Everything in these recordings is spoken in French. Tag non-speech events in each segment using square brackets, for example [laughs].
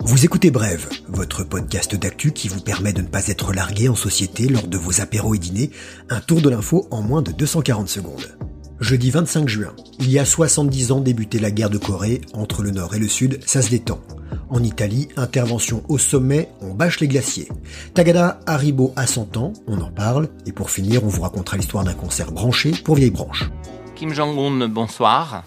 Vous écoutez Brève, votre podcast d'actu qui vous permet de ne pas être largué en société lors de vos apéros et dîners, un tour de l'info en moins de 240 secondes. Jeudi 25 juin, il y a 70 ans débutait la guerre de Corée entre le nord et le sud, ça se détend. En Italie, intervention au sommet, on bâche les glaciers. Tagada Haribo a 100 ans, on en parle, et pour finir, on vous racontera l'histoire d'un concert branché pour vieille branche. Kim Jong-un, bonsoir.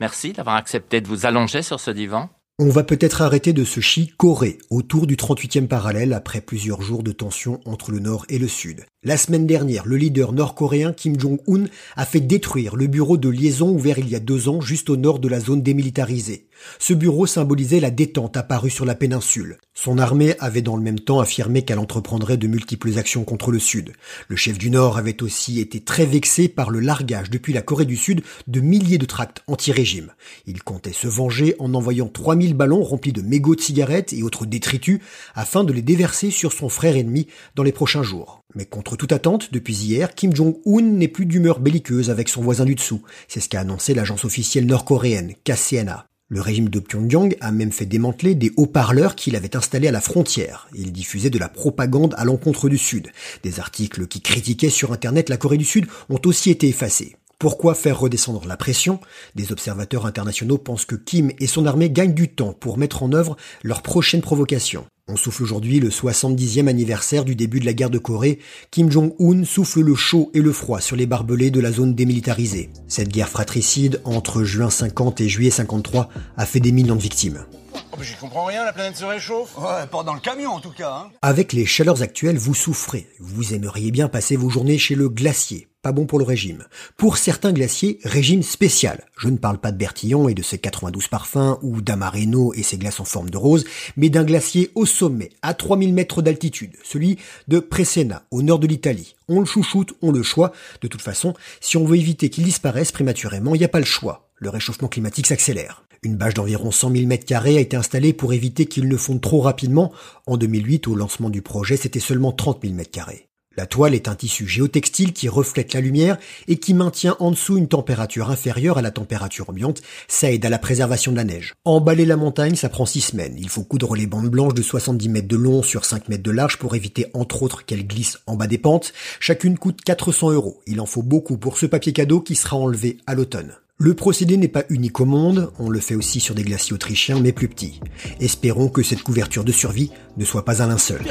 Merci d'avoir accepté de vous allonger sur ce divan. On va peut-être arrêter de se chicorer autour du 38e parallèle après plusieurs jours de tension entre le Nord et le Sud. La semaine dernière, le leader nord-coréen Kim Jong-un a fait détruire le bureau de liaison ouvert il y a deux ans juste au nord de la zone démilitarisée. Ce bureau symbolisait la détente apparue sur la péninsule. Son armée avait dans le même temps affirmé qu'elle entreprendrait de multiples actions contre le Sud. Le chef du Nord avait aussi été très vexé par le largage depuis la Corée du Sud de milliers de tracts anti-régime. Il comptait se venger en envoyant 3000 ballons remplis de mégots de cigarettes et autres détritus afin de les déverser sur son frère ennemi dans les prochains jours. Mais contre toute attente, depuis hier, Kim Jong-un n'est plus d'humeur belliqueuse avec son voisin du dessous. C'est ce qu'a annoncé l'agence officielle nord-coréenne, KCNA. Le régime de Pyongyang a même fait démanteler des haut-parleurs qu'il avait installés à la frontière. Il diffusait de la propagande à l'encontre du Sud. Des articles qui critiquaient sur Internet la Corée du Sud ont aussi été effacés. Pourquoi faire redescendre la pression? Des observateurs internationaux pensent que Kim et son armée gagnent du temps pour mettre en œuvre leur prochaine provocation. On souffle aujourd'hui le 70e anniversaire du début de la guerre de Corée. Kim Jong-un souffle le chaud et le froid sur les barbelés de la zone démilitarisée. Cette guerre fratricide entre juin 50 et juillet 53 a fait des millions de victimes. Oh, j'y comprends rien, la planète se réchauffe Ouais, pas dans le camion en tout cas. Hein. Avec les chaleurs actuelles, vous souffrez. Vous aimeriez bien passer vos journées chez le glacier, pas bon pour le régime. Pour certains glaciers, régime spécial. Je ne parle pas de Bertillon et de ses 92 parfums ou d'Amareno et ses glaces en forme de rose, mais d'un glacier au sommet, à 3000 mètres d'altitude, celui de Presena, au nord de l'Italie. On le chouchoute, on le choix. De toute façon, si on veut éviter qu'il disparaisse prématurément, il n'y a pas le choix. Le réchauffement climatique s'accélère. Une bâche d'environ 100 000 m2 a été installée pour éviter qu'il ne fonde trop rapidement. En 2008, au lancement du projet, c'était seulement 30 000 m2. La toile est un tissu géotextile qui reflète la lumière et qui maintient en dessous une température inférieure à la température ambiante. Ça aide à la préservation de la neige. Emballer la montagne, ça prend 6 semaines. Il faut coudre les bandes blanches de 70 mètres de long sur 5 mètres de large pour éviter entre autres qu'elles glissent en bas des pentes. Chacune coûte 400 euros. Il en faut beaucoup pour ce papier cadeau qui sera enlevé à l'automne. Le procédé n'est pas unique au monde, on le fait aussi sur des glaciers autrichiens mais plus petits. Espérons que cette couverture de survie ne soit pas un linceul.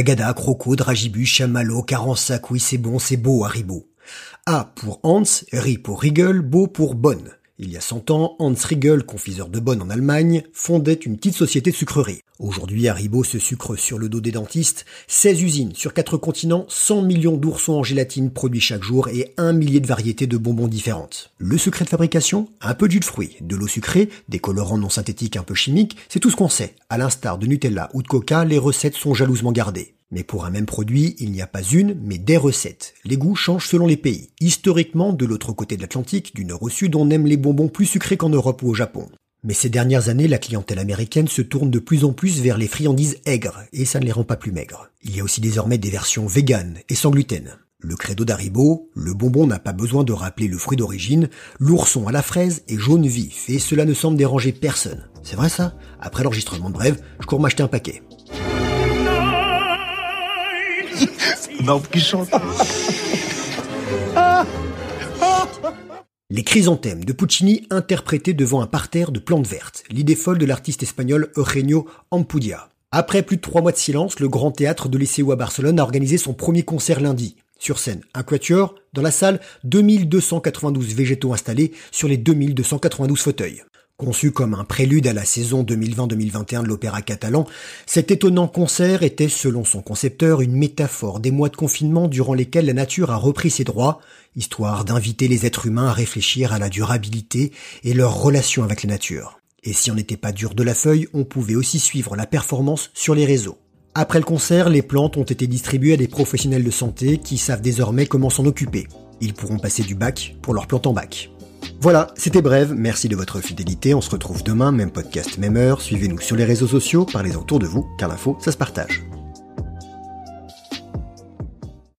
Tagada, Croco, Dragibu, Chamallow, Carensac, oui c'est bon, c'est beau, Haribo. A pour Hans, Ri pour Riegel, Beau pour Bonne. Il y a 100 ans, Hans Riegel, confiseur de Bonne en Allemagne, fondait une petite société de sucrerie. Aujourd'hui, Haribo se sucre sur le dos des dentistes, 16 usines sur 4 continents, 100 millions d'oursons en gélatine produits chaque jour et un millier de variétés de bonbons différentes. Le secret de fabrication? Un peu de jus de fruits, de l'eau sucrée, des colorants non synthétiques un peu chimiques, c'est tout ce qu'on sait. À l'instar de Nutella ou de Coca, les recettes sont jalousement gardées. Mais pour un même produit, il n'y a pas une, mais des recettes. Les goûts changent selon les pays. Historiquement, de l'autre côté de l'Atlantique, du nord au sud, on aime les bonbons plus sucrés qu'en Europe ou au Japon. Mais ces dernières années, la clientèle américaine se tourne de plus en plus vers les friandises aigres, et ça ne les rend pas plus maigres. Il y a aussi désormais des versions véganes et sans gluten. Le credo d'Haribo, le bonbon n'a pas besoin de rappeler le fruit d'origine, l'ourson à la fraise est jaune vif, et cela ne semble déranger personne. C'est vrai ça? Après l'enregistrement de brève, je cours m'acheter un paquet. [laughs] Les chrysanthèmes de Puccini interprétés devant un parterre de plantes vertes, l'idée folle de l'artiste espagnol Eugenio Ampudia. Après plus de trois mois de silence, le Grand Théâtre de Liceo à Barcelone a organisé son premier concert lundi. Sur scène, un quatuor, dans la salle, 2292 végétaux installés sur les 2292 fauteuils. Conçu comme un prélude à la saison 2020-2021 de l'opéra catalan, cet étonnant concert était, selon son concepteur, une métaphore des mois de confinement durant lesquels la nature a repris ses droits, histoire d'inviter les êtres humains à réfléchir à la durabilité et leur relation avec la nature. Et si on n'était pas dur de la feuille, on pouvait aussi suivre la performance sur les réseaux. Après le concert, les plantes ont été distribuées à des professionnels de santé qui savent désormais comment s'en occuper. Ils pourront passer du bac pour leurs plantes en bac. Voilà, c'était bref, merci de votre fidélité, on se retrouve demain, même podcast, même heure, suivez-nous sur les réseaux sociaux, parlez autour de vous, car l'info, ça se partage.